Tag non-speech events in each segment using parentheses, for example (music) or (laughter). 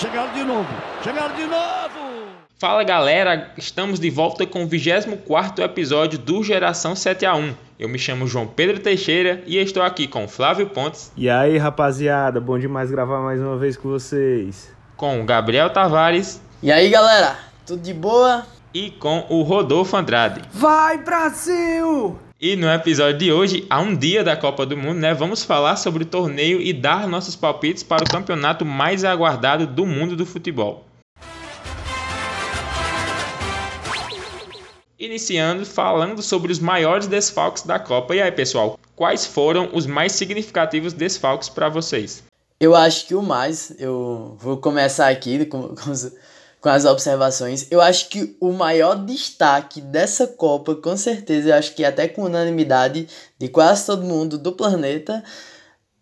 Chegaram de novo. Chegaram de novo. Fala galera, estamos de volta com o 24 episódio do Geração 7 a 1. Eu me chamo João Pedro Teixeira e estou aqui com Flávio Pontes. E aí rapaziada, bom demais gravar mais uma vez com vocês. Com o Gabriel Tavares. E aí galera, tudo de boa? E com o Rodolfo Andrade. Vai Brasil! E no episódio de hoje, a um dia da Copa do Mundo, né, vamos falar sobre o torneio e dar nossos palpites para o campeonato mais aguardado do mundo do futebol. Iniciando falando sobre os maiores desfalques da Copa. E aí, pessoal, quais foram os mais significativos desfalques para vocês? Eu acho que o mais, eu vou começar aqui com, com, com, as observações. Eu acho que o maior destaque dessa Copa, com certeza, eu acho que até com unanimidade de quase todo mundo do planeta,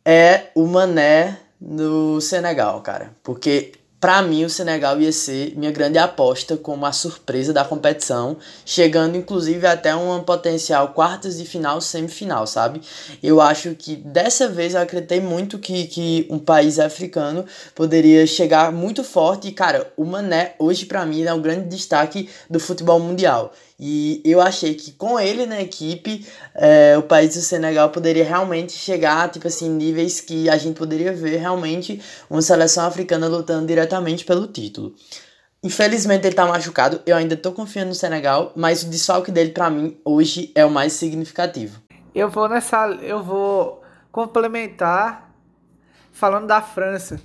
é o Mané no Senegal, cara. Porque para mim, o Senegal ia ser minha grande aposta como a surpresa da competição, chegando inclusive até uma potencial quartas de final, semifinal, sabe? Eu acho que dessa vez eu acreditei muito que, que um país africano poderia chegar muito forte. E, cara, o Mané, hoje para mim, é um grande destaque do futebol mundial. E eu achei que com ele na equipe, é, o país do Senegal poderia realmente chegar, tipo assim, níveis que a gente poderia ver realmente uma seleção africana lutando diretamente pelo título. Infelizmente ele tá machucado, eu ainda tô confiando no Senegal, mas o desfalque dele para mim hoje é o mais significativo. Eu vou nessa, eu vou complementar falando da França.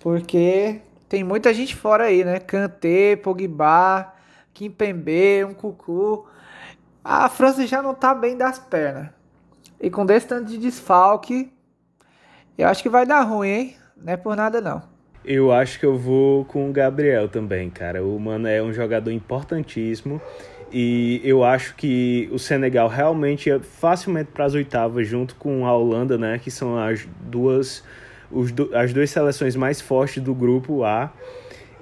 Porque tem muita gente fora aí, né? Kanté, Pogba, Kimpembe, um Cucu. A França já não tá bem das pernas. E com desse tanto de desfalque, eu acho que vai dar ruim, hein? Não é por nada não. Eu acho que eu vou com o Gabriel também, cara. O Mano é um jogador importantíssimo. E eu acho que o Senegal realmente é facilmente para as oitavas, junto com a Holanda, né? Que são as duas, os, as duas seleções mais fortes do grupo A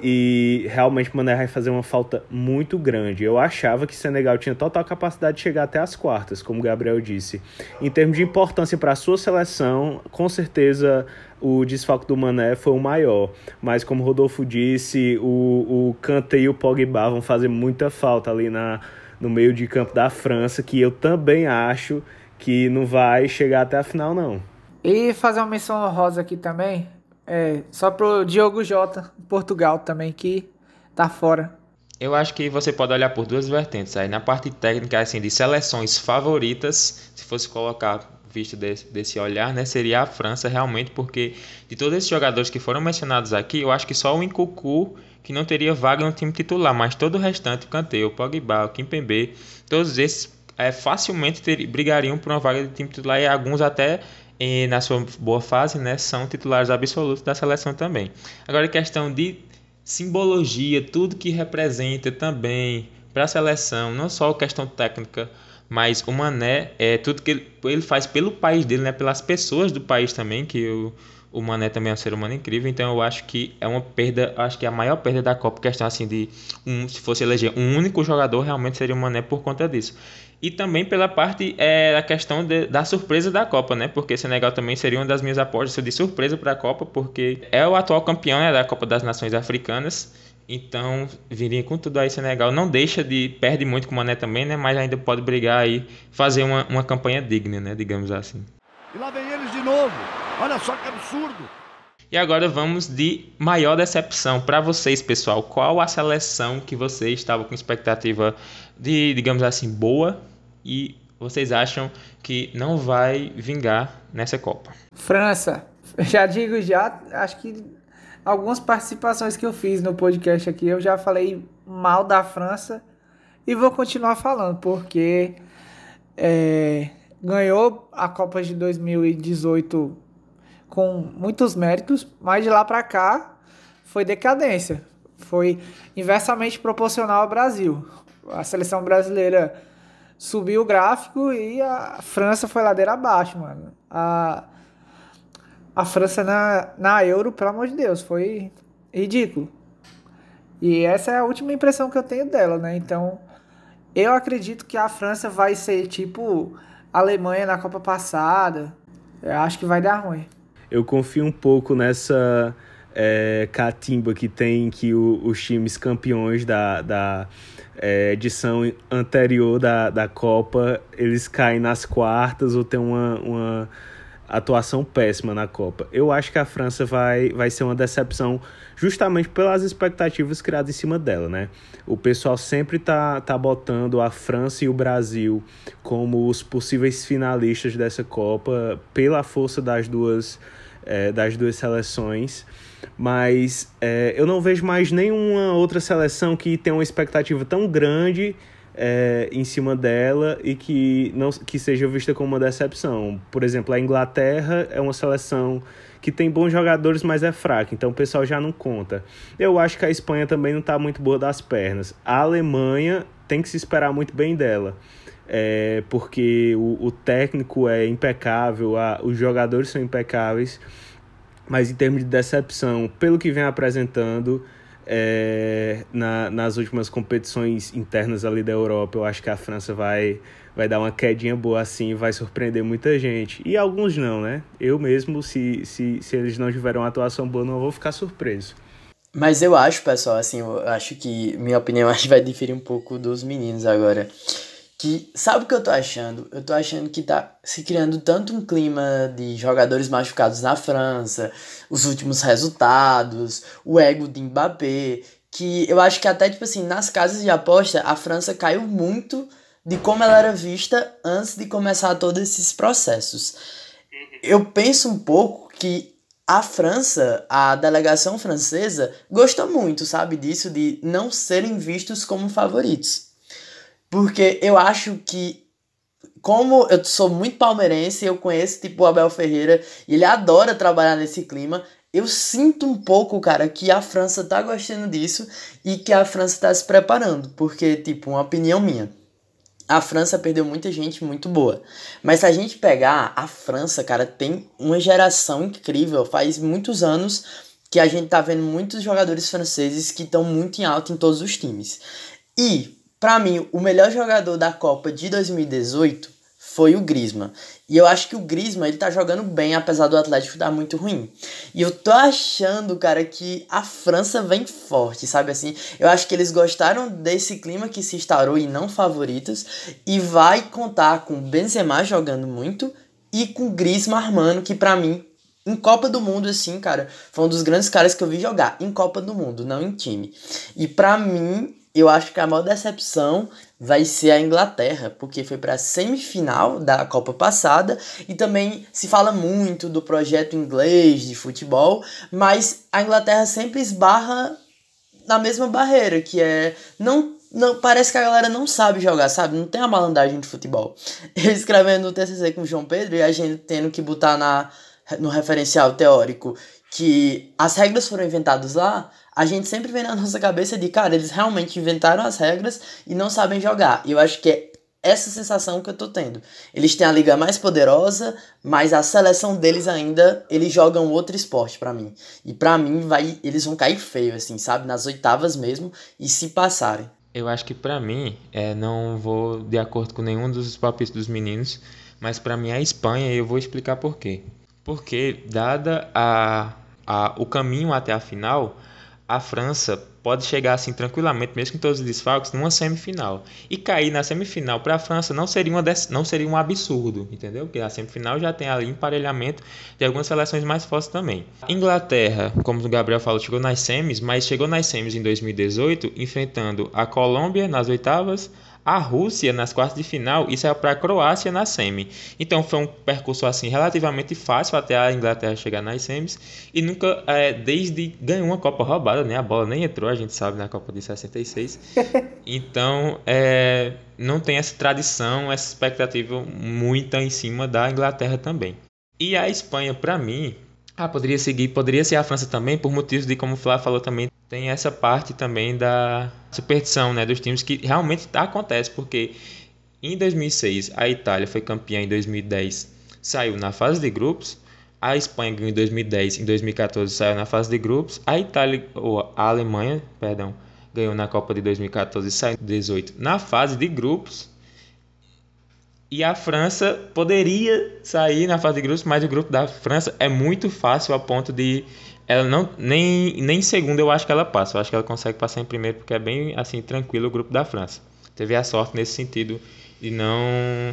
e realmente Mané vai fazer uma falta muito grande. Eu achava que Senegal tinha total capacidade de chegar até as quartas, como o Gabriel disse. Em termos de importância para a sua seleção, com certeza o desfalque do Mané foi o maior. Mas como o Rodolfo disse, o, o Kanté e o Pogba vão fazer muita falta ali na, no meio de campo da França, que eu também acho que não vai chegar até a final, não. E fazer uma menção honrosa aqui também, é, só pro Diogo Jota, Portugal também, que tá fora. Eu acho que você pode olhar por duas vertentes aí. Na parte técnica, assim, de seleções favoritas, se fosse colocar visto desse, desse olhar, né, seria a França realmente, porque de todos esses jogadores que foram mencionados aqui, eu acho que só o Nkunku que não teria vaga no time titular, mas todo o restante, o Kanté, o Pogba, o Kimpembe, todos esses é, facilmente ter, brigariam por uma vaga de time titular e alguns até e na sua boa fase, né, são titulares absolutos da seleção também. Agora, questão de simbologia, tudo que representa também para a seleção, não só a questão técnica, mas o Mané é tudo que ele, ele, faz pelo país dele, né, pelas pessoas do país também, que o, o Mané também é um ser humano incrível, então eu acho que é uma perda, acho que é a maior perda da Copa, questão assim de um, se fosse eleger um único jogador, realmente seria o Mané por conta disso e também pela parte é, da questão de, da surpresa da Copa, né? Porque Senegal também seria uma das minhas apostas de surpresa para a Copa, porque é o atual campeão né, da Copa das Nações Africanas. Então, viria com tudo aí Senegal. Não deixa de. Perde muito com o Mané também, né? Mas ainda pode brigar aí, fazer uma, uma campanha digna, né? Digamos assim. E lá vem eles de novo. Olha só que absurdo. E agora vamos de maior decepção para vocês, pessoal. Qual a seleção que vocês estavam com expectativa de, digamos assim, boa e vocês acham que não vai vingar nessa Copa? França. Já digo já, acho que algumas participações que eu fiz no podcast aqui, eu já falei mal da França e vou continuar falando, porque é, ganhou a Copa de 2018 com muitos méritos, mas de lá para cá foi decadência. Foi inversamente proporcional ao Brasil. A seleção brasileira subiu o gráfico e a França foi ladeira abaixo, mano. A, a França na, na Euro, pelo amor de Deus, foi ridículo. E essa é a última impressão que eu tenho dela, né? Então, eu acredito que a França vai ser tipo a Alemanha na Copa passada. Eu acho que vai dar ruim. Eu confio um pouco nessa é, catimba que tem que o, os times campeões da, da é, edição anterior da, da Copa eles caem nas quartas ou tem uma, uma atuação péssima na Copa. Eu acho que a França vai, vai ser uma decepção justamente pelas expectativas criadas em cima dela, né? O pessoal sempre tá, tá botando a França e o Brasil como os possíveis finalistas dessa Copa pela força das duas, é, das duas seleções mas é, eu não vejo mais nenhuma outra seleção que tenha uma expectativa tão grande é, em cima dela e que não que seja vista como uma decepção. Por exemplo, a Inglaterra é uma seleção que tem bons jogadores, mas é fraca, então o pessoal já não conta. Eu acho que a Espanha também não está muito boa das pernas. A Alemanha tem que se esperar muito bem dela. É, porque o, o técnico é impecável, a, os jogadores são impecáveis mas em termos de decepção, pelo que vem apresentando é, na, nas últimas competições internas ali da Europa, eu acho que a França vai, vai dar uma quedinha boa assim, vai surpreender muita gente. E alguns não, né? Eu mesmo, se, se, se eles não tiverem uma atuação boa, não vou ficar surpreso. Mas eu acho, pessoal, assim, eu acho que minha opinião (laughs) acho que vai diferir um pouco dos meninos agora que sabe o que eu tô achando? Eu tô achando que tá se criando tanto um clima de jogadores machucados na França, os últimos resultados, o ego de Mbappé, que eu acho que até tipo assim, nas casas de aposta, a França caiu muito de como ela era vista antes de começar todos esses processos. Eu penso um pouco que a França, a delegação francesa, gostou muito, sabe, disso de não serem vistos como favoritos. Porque eu acho que, como eu sou muito palmeirense, eu conheço tipo o Abel Ferreira e ele adora trabalhar nesse clima. Eu sinto um pouco, cara, que a França tá gostando disso e que a França tá se preparando. Porque, tipo, uma opinião minha. A França perdeu muita gente muito boa. Mas se a gente pegar a França, cara, tem uma geração incrível. Faz muitos anos que a gente tá vendo muitos jogadores franceses que estão muito em alta em todos os times. E para mim, o melhor jogador da Copa de 2018 foi o Griezmann. E eu acho que o Griezmann, ele tá jogando bem, apesar do Atlético estar muito ruim. E eu tô achando, cara, que a França vem forte, sabe assim? Eu acho que eles gostaram desse clima que se instaurou e não favoritos. E vai contar com Benzema jogando muito e com Griezmann armando, que para mim em Copa do Mundo, assim, cara, foi um dos grandes caras que eu vi jogar. Em Copa do Mundo, não em time. E para mim, eu acho que a maior decepção vai ser a Inglaterra, porque foi para a semifinal da Copa passada e também se fala muito do projeto inglês de futebol, mas a Inglaterra sempre esbarra na mesma barreira, que é não não, parece que a galera não sabe jogar, sabe? Não tem a malandragem de futebol. (laughs) Eu escrevendo o TCC com o João Pedro e a gente tendo que botar na, no referencial teórico que as regras foram inventadas lá, a gente sempre vem na nossa cabeça de, cara, eles realmente inventaram as regras e não sabem jogar. E eu acho que é essa sensação que eu tô tendo. Eles têm a liga mais poderosa, mas a seleção deles ainda, eles jogam outro esporte para mim. E para mim vai, eles vão cair feio assim, sabe, nas oitavas mesmo e se passarem. Eu acho que para mim, é, não vou de acordo com nenhum dos palpites dos meninos, mas para mim a Espanha, eu vou explicar por quê. Porque dada a, a o caminho até a final, a França pode chegar assim tranquilamente, mesmo com todos os desfalques, numa semifinal. E cair na semifinal para a França não seria, uma não seria um absurdo, entendeu? Porque a semifinal já tem ali emparelhamento de algumas seleções mais fortes também. Inglaterra, como o Gabriel falou, chegou nas semis, mas chegou nas semis em 2018, enfrentando a Colômbia nas oitavas, a Rússia nas quartas de final e saiu para a Croácia na semi. Então foi um percurso assim relativamente fácil até a Inglaterra chegar nas semis e nunca é, desde ganhou uma Copa roubada, né? A bola nem entrou, a gente sabe na Copa de 66. (laughs) Então é, não tem essa tradição, essa expectativa muito em cima da Inglaterra também. E a Espanha, para mim, ah, poderia seguir, poderia ser a França também, por motivos de, como o Flávio falou também, tem essa parte também da superstição né, dos times que realmente acontece, porque em 2006 a Itália foi campeã em 2010, saiu na fase de grupos, a Espanha ganhou em 2010, em 2014 saiu na fase de grupos, a Itália, ou a Alemanha, perdão, ganhou na Copa de 2014 e saiu em 2018 na fase de grupos, e a França poderia sair na fase de grupos, mas o grupo da França é muito fácil a ponto de ela não nem nem em segundo eu acho que ela passa. Eu acho que ela consegue passar em primeiro porque é bem assim tranquilo o grupo da França. Teve a sorte nesse sentido de não,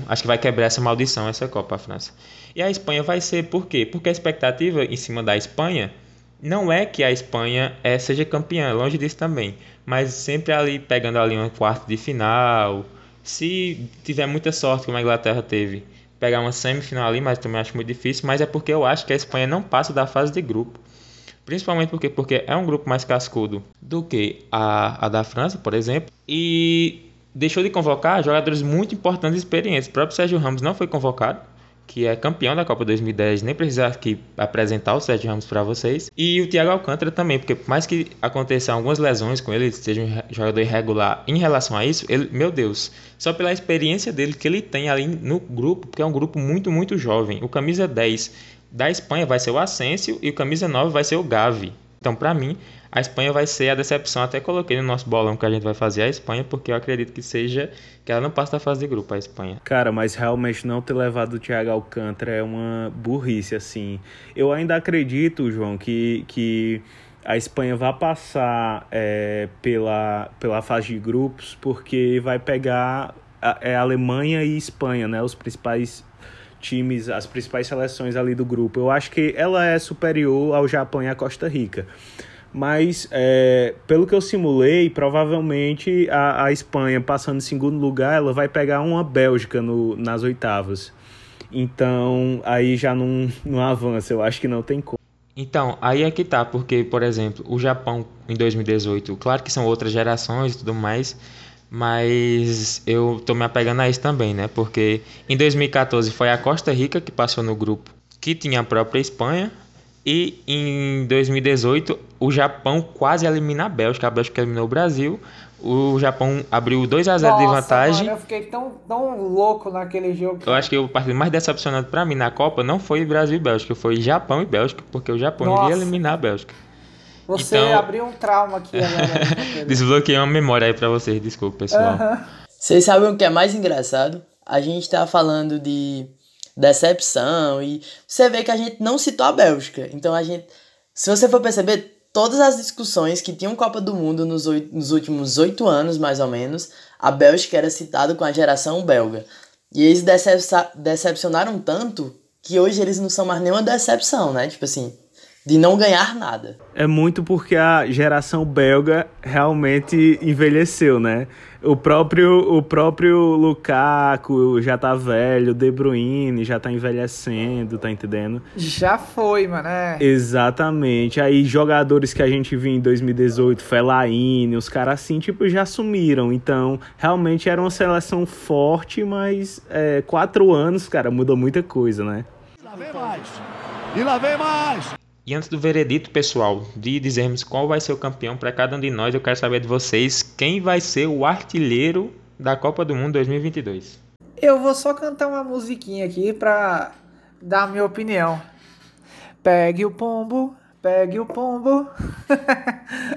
acho que vai quebrar essa maldição essa Copa a França. E a Espanha vai ser por quê? Porque a expectativa em cima da Espanha não é que a Espanha é, seja campeã, longe disso também, mas sempre ali pegando ali um quarto de final, se tiver muita sorte como a Inglaterra teve, pegar uma semifinal ali, mas também acho muito difícil, mas é porque eu acho que a Espanha não passa da fase de grupo. Principalmente porque, porque é um grupo mais cascudo do que a, a da França, por exemplo. E deixou de convocar jogadores muito importantes e experientes. O próprio Sérgio Ramos não foi convocado que é campeão da Copa 2010, nem precisar aqui apresentar o Sérgio Ramos para vocês. E o Thiago Alcântara também, porque por mais que aconteçam algumas lesões com ele, seja um jogador irregular em relação a isso, ele, meu Deus, só pela experiência dele que ele tem ali no grupo, porque é um grupo muito, muito jovem. O camisa 10 da Espanha vai ser o Asensio e o camisa 9 vai ser o Gavi. Então, para mim, a Espanha vai ser a decepção. Até coloquei no nosso bolão que a gente vai fazer a Espanha, porque eu acredito que seja que ela não passa da fase de grupo, a Espanha. Cara, mas realmente não ter levado o Thiago Alcântara é uma burrice, assim. Eu ainda acredito, João, que, que a Espanha vai passar é, pela, pela fase de grupos, porque vai pegar a, é Alemanha e Espanha, né? Os principais times, as principais seleções ali do grupo. Eu acho que ela é superior ao Japão e à Costa Rica. Mas, é, pelo que eu simulei, provavelmente a, a Espanha, passando em segundo lugar, ela vai pegar uma Bélgica no, nas oitavas. Então, aí já não, (laughs) não avança, eu acho que não tem como. Então, aí é que tá, porque, por exemplo, o Japão em 2018, claro que são outras gerações e tudo mais, mas eu tô me apegando a isso também, né? Porque em 2014 foi a Costa Rica que passou no grupo que tinha a própria Espanha. E em 2018 o Japão quase elimina a Bélgica. A Bélgica eliminou o Brasil. O Japão abriu 2 a 0 Nossa, de vantagem. Mano, eu fiquei tão, tão louco naquele jogo. Eu acho que o partido mais decepcionante para mim na Copa não foi Brasil e Bélgica, foi Japão e Bélgica, porque o Japão Nossa. iria eliminar a Bélgica. Você então... abriu um trauma aqui agora. (laughs) Desbloqueei uma memória aí pra vocês, desculpa, pessoal. Vocês sabem o que é mais engraçado? A gente tá falando de decepção e você vê que a gente não citou a Bélgica. Então a gente, se você for perceber, todas as discussões que tinham Copa do Mundo nos, oito, nos últimos oito anos, mais ou menos, a Bélgica era citada com a geração belga. E eles decepcionaram tanto que hoje eles não são mais nenhuma decepção, né? Tipo assim, de não ganhar nada. É muito porque a geração belga realmente envelheceu, né? O próprio, o próprio Lukaku já tá velho, o De Bruyne já tá envelhecendo, tá entendendo? Já foi, mano, é. Exatamente. Aí jogadores que a gente viu em 2018, Fellaini, os caras assim, tipo, já sumiram. Então, realmente era uma seleção forte, mas é, quatro anos, cara, muda muita coisa, né? E lá vem mais! E lá vem mais! E antes do veredito, pessoal, de dizermos qual vai ser o campeão para cada um de nós, eu quero saber de vocês quem vai ser o artilheiro da Copa do Mundo 2022. Eu vou só cantar uma musiquinha aqui para dar a minha opinião. Pegue o pombo, pegue o pombo. (laughs)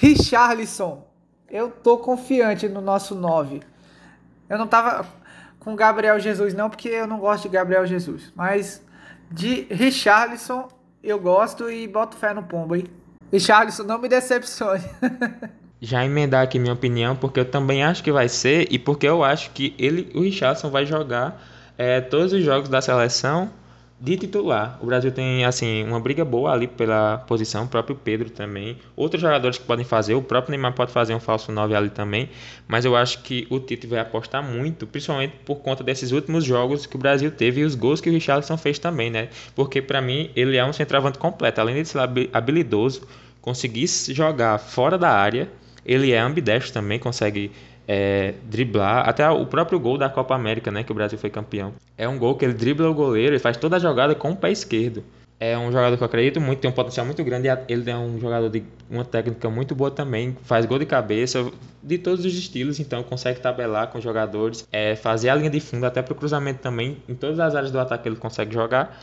Richarlison, eu tô confiante no nosso 9. Eu não tava com Gabriel Jesus não, porque eu não gosto de Gabriel Jesus, mas de Richarlison eu gosto e boto fé no Pombo, hein? E Charles, não me decepcione. (laughs) Já emendar aqui minha opinião, porque eu também acho que vai ser, e porque eu acho que ele, o Richardson vai jogar é, todos os jogos da seleção de titular. O Brasil tem assim uma briga boa ali pela posição, o próprio Pedro também. Outros jogadores que podem fazer, o próprio Neymar pode fazer um falso 9 ali também, mas eu acho que o Tite vai apostar muito, principalmente por conta desses últimos jogos que o Brasil teve e os gols que o Richarlison fez também, né? Porque para mim ele é um centroavante completo, além de ser habilidoso, conseguir jogar fora da área, ele é ambidestro também, consegue é, driblar, até o próprio gol da Copa América, né, que o Brasil foi campeão. É um gol que ele dribla o goleiro e faz toda a jogada com o pé esquerdo. É um jogador que eu acredito muito, tem um potencial muito grande. Ele é um jogador de uma técnica muito boa também, faz gol de cabeça, de todos os estilos, então consegue tabelar com os jogadores, é, fazer a linha de fundo até para o cruzamento também. Em todas as áreas do ataque ele consegue jogar.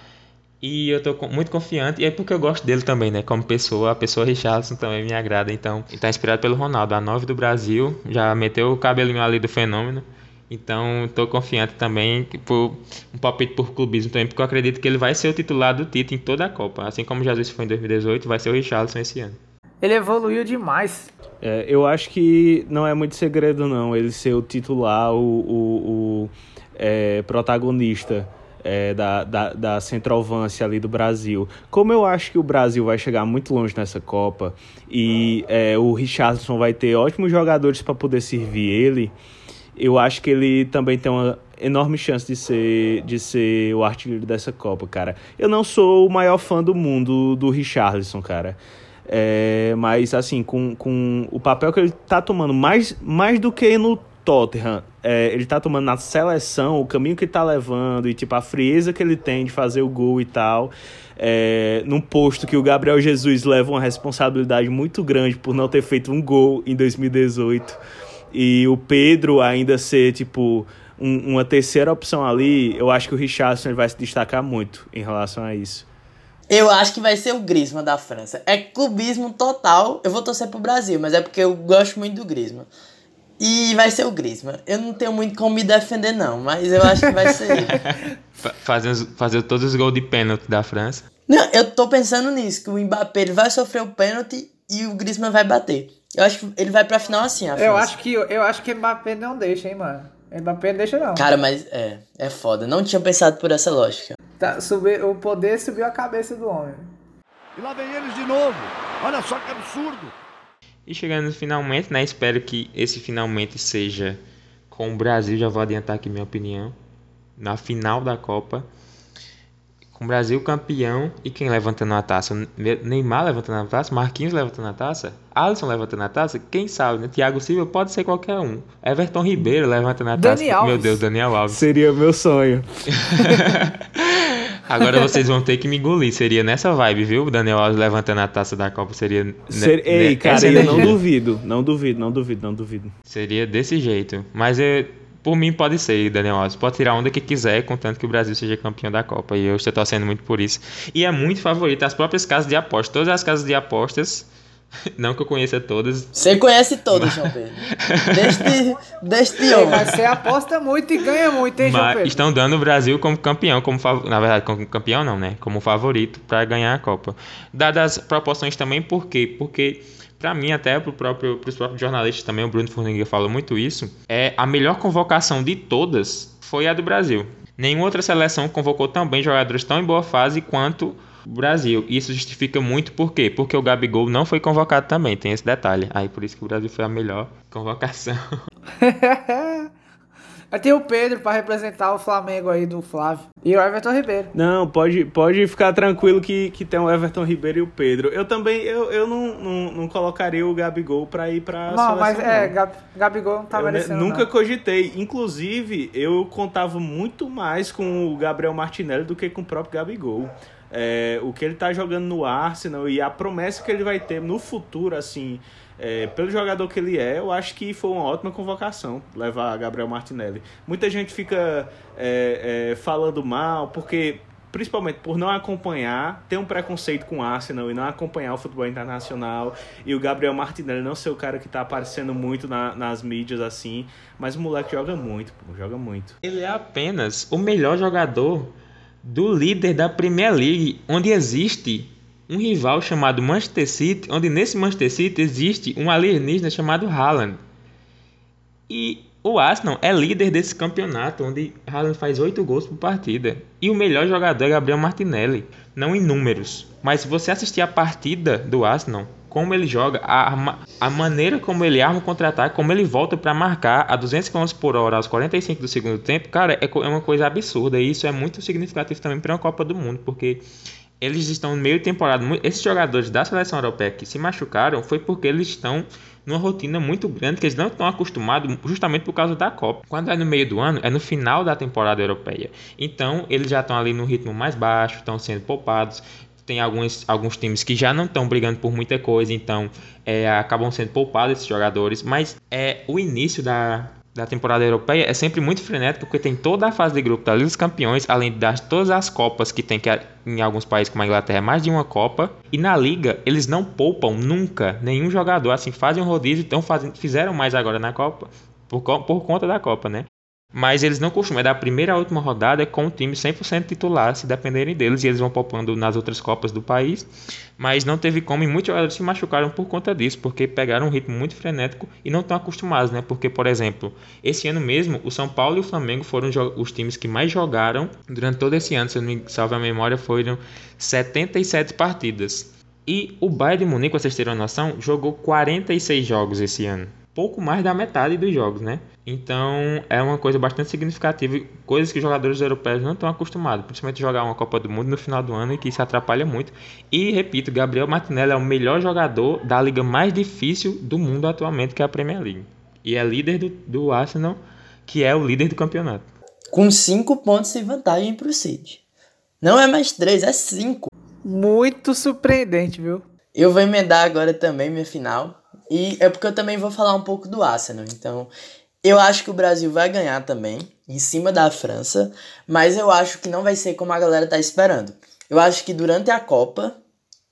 E eu tô muito confiante, e é porque eu gosto dele também, né? Como pessoa, a pessoa Richardson também me agrada. Então, ele tá inspirado pelo Ronaldo, a 9 do Brasil, já meteu o cabelinho ali do fenômeno. Então, estou confiante também por um palpite por clubismo também, porque eu acredito que ele vai ser o titular do Tite em toda a Copa. Assim como Jesus foi em 2018, vai ser o Richarlison esse ano. Ele evoluiu demais. É, eu acho que não é muito segredo, não, ele ser o titular, o, o, o é, protagonista é, da, da, da centroavância ali do Brasil. Como eu acho que o Brasil vai chegar muito longe nessa Copa e é, o Richardson vai ter ótimos jogadores para poder servir ele, eu acho que ele também tem uma enorme chance de ser, de ser o artilheiro dessa Copa, cara. Eu não sou o maior fã do mundo do Richarlison, cara. É, mas assim, com, com o papel que ele tá tomando, mais, mais do que no Tottenham, é, ele tá tomando na seleção, o caminho que tá levando e tipo a frieza que ele tem de fazer o gol e tal, é, num posto que o Gabriel Jesus leva uma responsabilidade muito grande por não ter feito um gol em 2018 e o Pedro ainda ser tipo um, uma terceira opção ali, eu acho que o Richardson vai se destacar muito em relação a isso. Eu acho que vai ser o Griezmann da França. É clubismo total. Eu vou torcer pro Brasil, mas é porque eu gosto muito do Griezmann. E vai ser o Griezmann. Eu não tenho muito como me defender, não, mas eu acho que vai ser ele. (laughs) fazer, fazer todos os gols de pênalti da França. Não, eu tô pensando nisso, que o Mbappé ele vai sofrer o pênalti e o Griezmann vai bater. Eu acho que ele vai pra final assim, a Eu acho que eu acho que o Mbappé não deixa, hein, mano. O Mbappé não deixa, não. Cara, mas é, é foda. Não tinha pensado por essa lógica. Tá, subir, o poder subiu a cabeça do homem. E lá vem eles de novo. Olha só que absurdo. E chegando finalmente, né? Espero que esse finalmente seja com o Brasil. Já vou adiantar aqui minha opinião. Na final da Copa. Com o Brasil campeão e quem levantando a taça? Neymar levantando a taça, Marquinhos levantando a taça, Alisson levantando a taça, quem sabe, né? Thiago Silva pode ser qualquer um. Everton Ribeiro levantando a taça. Daniel Meu Deus, Daniel Alves. Seria meu sonho. (laughs) Agora vocês vão ter que me engolir. Seria nessa vibe, viu? O Daniel Alves levantando a taça da Copa. Seria. Ser... Ei, cara, eu não duvido. Não duvido, não duvido, não duvido. Seria desse jeito. Mas é, por mim pode ser, Daniel Alves. Pode tirar onda que quiser, contanto que o Brasil seja campeão da Copa. E eu estou torcendo muito por isso. E é muito favorito. As próprias casas de apostas. Todas as casas de apostas (laughs) Não que eu conheça todas. Você conhece todas, João Pedro. Deste, deste homem. Mas você aposta muito e ganha muito, hein, João Pedro? Estão dando o Brasil como campeão, como na verdade, como campeão não, né? Como favorito para ganhar a Copa. Dadas as proporções também, por quê? Porque para mim, até para próprio, os próprios jornalistas também, o Bruno Forniga falou muito isso, é a melhor convocação de todas foi a do Brasil. Nenhuma outra seleção convocou também jogadores tão em boa fase quanto Brasil. Isso justifica muito por quê? Porque o Gabigol não foi convocado também, tem esse detalhe. Aí por isso que o Brasil foi a melhor convocação. (laughs) Aí tem o Pedro para representar o Flamengo aí do Flávio. E o Everton Ribeiro. Não, pode, pode ficar tranquilo que, que tem o Everton Ribeiro e o Pedro. Eu também, eu, eu não, não, não colocaria o Gabigol para ir pra Não, mas é, Gab, Gabigol não tá eu merecendo Nunca não. cogitei. Inclusive, eu contava muito mais com o Gabriel Martinelli do que com o próprio Gabigol é, o que ele está jogando no Arsenal e a promessa que ele vai ter no futuro, assim, é, pelo jogador que ele é, eu acho que foi uma ótima convocação levar Gabriel Martinelli. Muita gente fica é, é, falando mal, porque principalmente por não acompanhar, ter um preconceito com o Arsenal e não acompanhar o futebol internacional, e o Gabriel Martinelli não ser o cara que está aparecendo muito na, nas mídias assim, mas o moleque joga muito, pô, joga muito. Ele é apenas o melhor jogador do líder da Premier League, onde existe um rival chamado Manchester City, onde nesse Manchester City existe um alienígena chamado Haaland. E o Arsenal é líder desse campeonato, onde Haaland faz 8 gols por partida. E o melhor jogador é Gabriel Martinelli, não em números. Mas se você assistir a partida do Arsenal, como ele joga, a, a maneira como ele arma o contra-ataque, como ele volta para marcar a 200 km por hora aos 45 do segundo tempo, cara, é, é uma coisa absurda. E isso é muito significativo também para uma Copa do Mundo, porque eles estão no meio temporada. Esses jogadores da seleção europeia que se machucaram foi porque eles estão numa rotina muito grande que eles não estão acostumados justamente por causa da Copa. Quando é no meio do ano, é no final da temporada europeia. Então, eles já estão ali no ritmo mais baixo, estão sendo poupados tem alguns, alguns times que já não estão brigando por muita coisa, então é, acabam sendo poupados esses jogadores. Mas é o início da, da temporada europeia é sempre muito frenético, porque tem toda a fase de grupo da Liga dos Campeões, além das todas as copas que tem que em alguns países como a Inglaterra mais de uma copa. E na liga eles não poupam nunca nenhum jogador, assim fazem um rodízio, então fazem, fizeram mais agora na Copa por, por conta da Copa, né? Mas eles não costumam, é da primeira à última rodada com o time 100% titular, se dependerem deles, e eles vão poupando nas outras Copas do país. Mas não teve como, e muitos jogadores se machucaram por conta disso, porque pegaram um ritmo muito frenético e não estão acostumados, né? Porque, por exemplo, esse ano mesmo, o São Paulo e o Flamengo foram os times que mais jogaram durante todo esse ano, se eu não me salvo a memória, foram 77 partidas. E o Bayern de Munique, vocês terem uma noção, jogou 46 jogos esse ano pouco mais da metade dos jogos, né? Então é uma coisa bastante significativa, coisas que os jogadores europeus não estão acostumados, principalmente jogar uma Copa do Mundo no final do ano e que isso atrapalha muito. E repito, Gabriel Martinelli é o melhor jogador da liga mais difícil do mundo atualmente, que é a Premier League. E é líder do, do Arsenal, que é o líder do campeonato. Com 5 pontos de vantagem para o City. Não é mais 3, é 5. Muito surpreendente, viu? Eu vou emendar agora também minha final. E é porque eu também vou falar um pouco do Arsenal. Então, eu acho que o Brasil vai ganhar também, em cima da França, mas eu acho que não vai ser como a galera tá esperando. Eu acho que durante a Copa,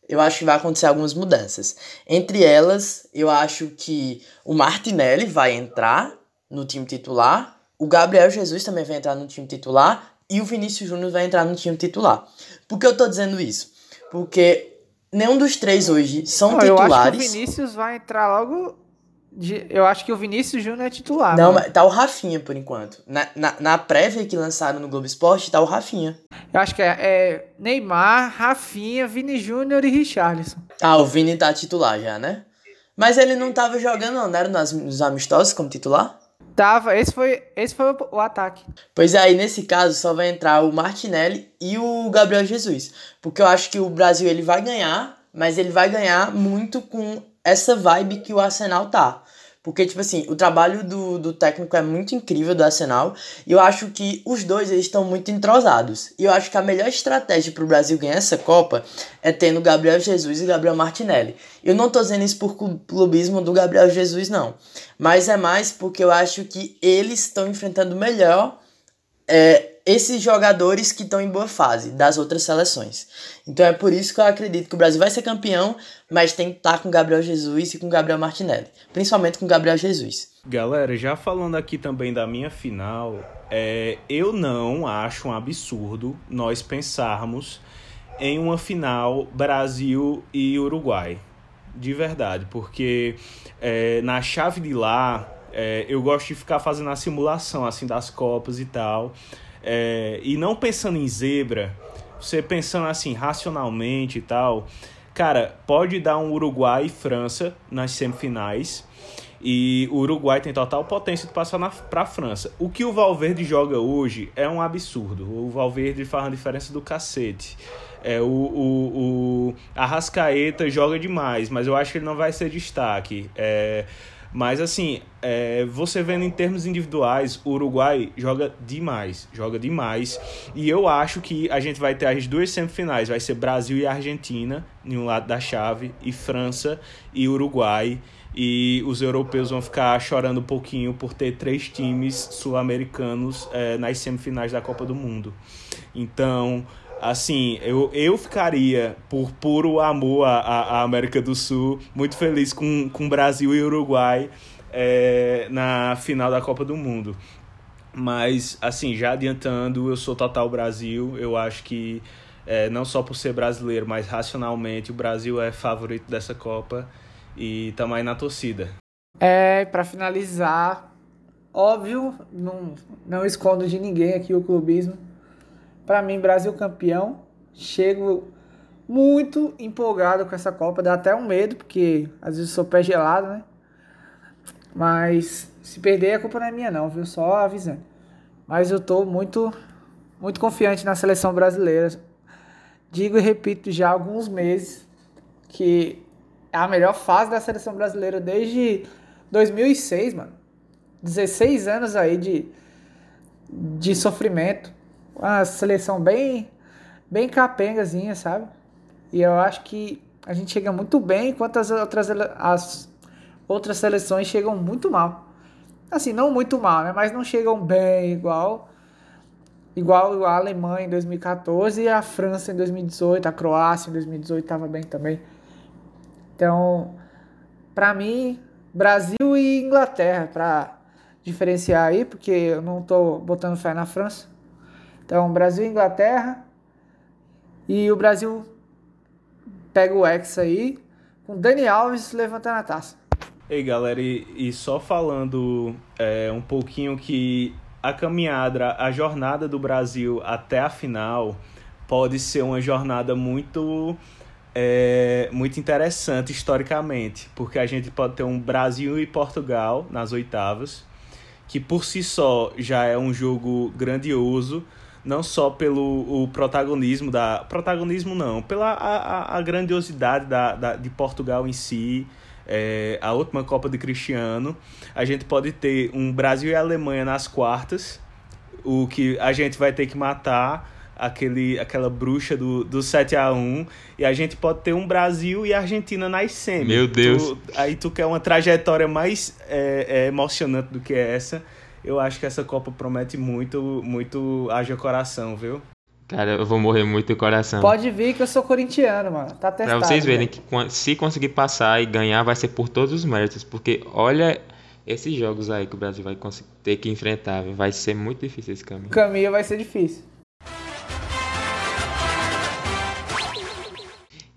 eu acho que vai acontecer algumas mudanças. Entre elas, eu acho que o Martinelli vai entrar no time titular, o Gabriel Jesus também vai entrar no time titular e o Vinícius Júnior vai entrar no time titular. Por que eu tô dizendo isso? Porque nenhum dos três hoje são Não, titulares. Eu acho que o Vinícius vai entrar logo. De, eu acho que o Vinícius Júnior é titular. Não, mas tá o Rafinha por enquanto. Na, na, na, prévia que lançaram no Globo Esporte, tá o Rafinha. Eu acho que é, é Neymar, Rafinha, Vini Júnior e Richarlison. Ah, o Vini tá titular já, né? Mas ele não tava jogando, não, não era nos amistosos como titular? Tava, esse foi, esse foi o, ataque. Pois é, aí nesse caso só vai entrar o Martinelli e o Gabriel Jesus. Porque eu acho que o Brasil ele vai ganhar, mas ele vai ganhar muito com essa vibe que o Arsenal tá. Porque, tipo assim, o trabalho do, do técnico é muito incrível do Arsenal. E eu acho que os dois eles estão muito entrosados. E eu acho que a melhor estratégia para o Brasil ganhar essa Copa é tendo Gabriel Jesus e Gabriel Martinelli. Eu não tô dizendo isso por clubismo do Gabriel Jesus, não. Mas é mais porque eu acho que eles estão enfrentando melhor é, esses jogadores que estão em boa fase das outras seleções. Então é por isso que eu acredito que o Brasil vai ser campeão, mas tem que estar com Gabriel Jesus e com Gabriel Martinelli, principalmente com Gabriel Jesus. Galera, já falando aqui também da minha final, é, eu não acho um absurdo nós pensarmos em uma final Brasil e Uruguai. De verdade, porque é, na chave de lá, é, eu gosto de ficar fazendo a simulação assim das Copas e tal. É, e não pensando em zebra, você pensando assim racionalmente e tal, cara, pode dar um Uruguai e França nas semifinais. E o Uruguai tem total potência de passar para a França. O que o Valverde joga hoje é um absurdo. O Valverde faz uma diferença do cacete. É, o, o, o Arrascaeta joga demais, mas eu acho que ele não vai ser destaque. É, mas assim, é, você vendo em termos individuais, o Uruguai joga demais, joga demais. E eu acho que a gente vai ter as duas semifinais, vai ser Brasil e Argentina, em um lado da chave, e França e Uruguai. E os europeus vão ficar chorando um pouquinho por ter três times sul-americanos é, nas semifinais da Copa do Mundo. Então, assim, eu, eu ficaria, por puro amor à, à América do Sul, muito feliz com, com Brasil e Uruguai é, na final da Copa do Mundo. Mas, assim, já adiantando, eu sou total Brasil. Eu acho que, é, não só por ser brasileiro, mas racionalmente, o Brasil é favorito dessa Copa e também na torcida. É, para finalizar, óbvio, não, não escondo de ninguém aqui o clubismo para mim, Brasil campeão. Chego muito empolgado com essa Copa. Dá até um medo, porque às vezes sou pé gelado, né? Mas se perder, a culpa não é minha, não, viu? Só avisando. Mas eu tô muito, muito confiante na seleção brasileira. Digo e repito já há alguns meses que é a melhor fase da seleção brasileira desde 2006, mano. 16 anos aí de, de sofrimento uma seleção bem, bem capengazinha, sabe? E eu acho que a gente chega muito bem, enquanto as outras, as outras seleções chegam muito mal. Assim, não muito mal, né? Mas não chegam bem igual igual a Alemanha em 2014 e a França em 2018, a Croácia em 2018 estava bem também. Então, para mim, Brasil e Inglaterra para diferenciar aí, porque eu não tô botando fé na França. Então, Brasil e Inglaterra. E o Brasil pega o X aí, com Dani Alves levantando a taça. Ei, galera, e, e só falando é, um pouquinho que a caminhada, a jornada do Brasil até a final pode ser uma jornada muito é, muito interessante historicamente, porque a gente pode ter um Brasil e Portugal nas oitavas, que por si só já é um jogo grandioso, não só pelo o protagonismo da protagonismo não, pela a, a grandiosidade da, da, de Portugal em si, é, a última Copa de Cristiano. A gente pode ter um Brasil e Alemanha nas quartas, o que a gente vai ter que matar aquele, aquela bruxa do, do 7 a 1 e a gente pode ter um Brasil e Argentina nas semi. Meu Deus. Tu, aí tu quer uma trajetória mais é, é, emocionante do que essa. Eu acho que essa Copa promete muito, muito haja coração, viu? Cara, eu vou morrer muito do coração. Pode vir que eu sou corintiano, mano. Tá testado. Pra vocês verem né? que se conseguir passar e ganhar, vai ser por todos os méritos. Porque olha esses jogos aí que o Brasil vai ter que enfrentar. Vai ser muito difícil esse caminho. O caminho vai ser difícil.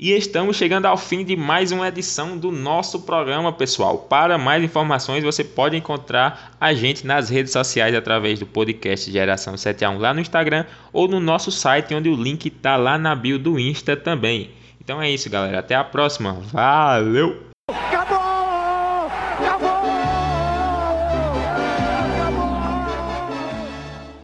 E estamos chegando ao fim de mais uma edição do nosso programa, pessoal. Para mais informações, você pode encontrar a gente nas redes sociais através do podcast Geração 71 lá no Instagram ou no nosso site, onde o link está lá na bio do Insta também. Então é isso, galera. Até a próxima. Valeu!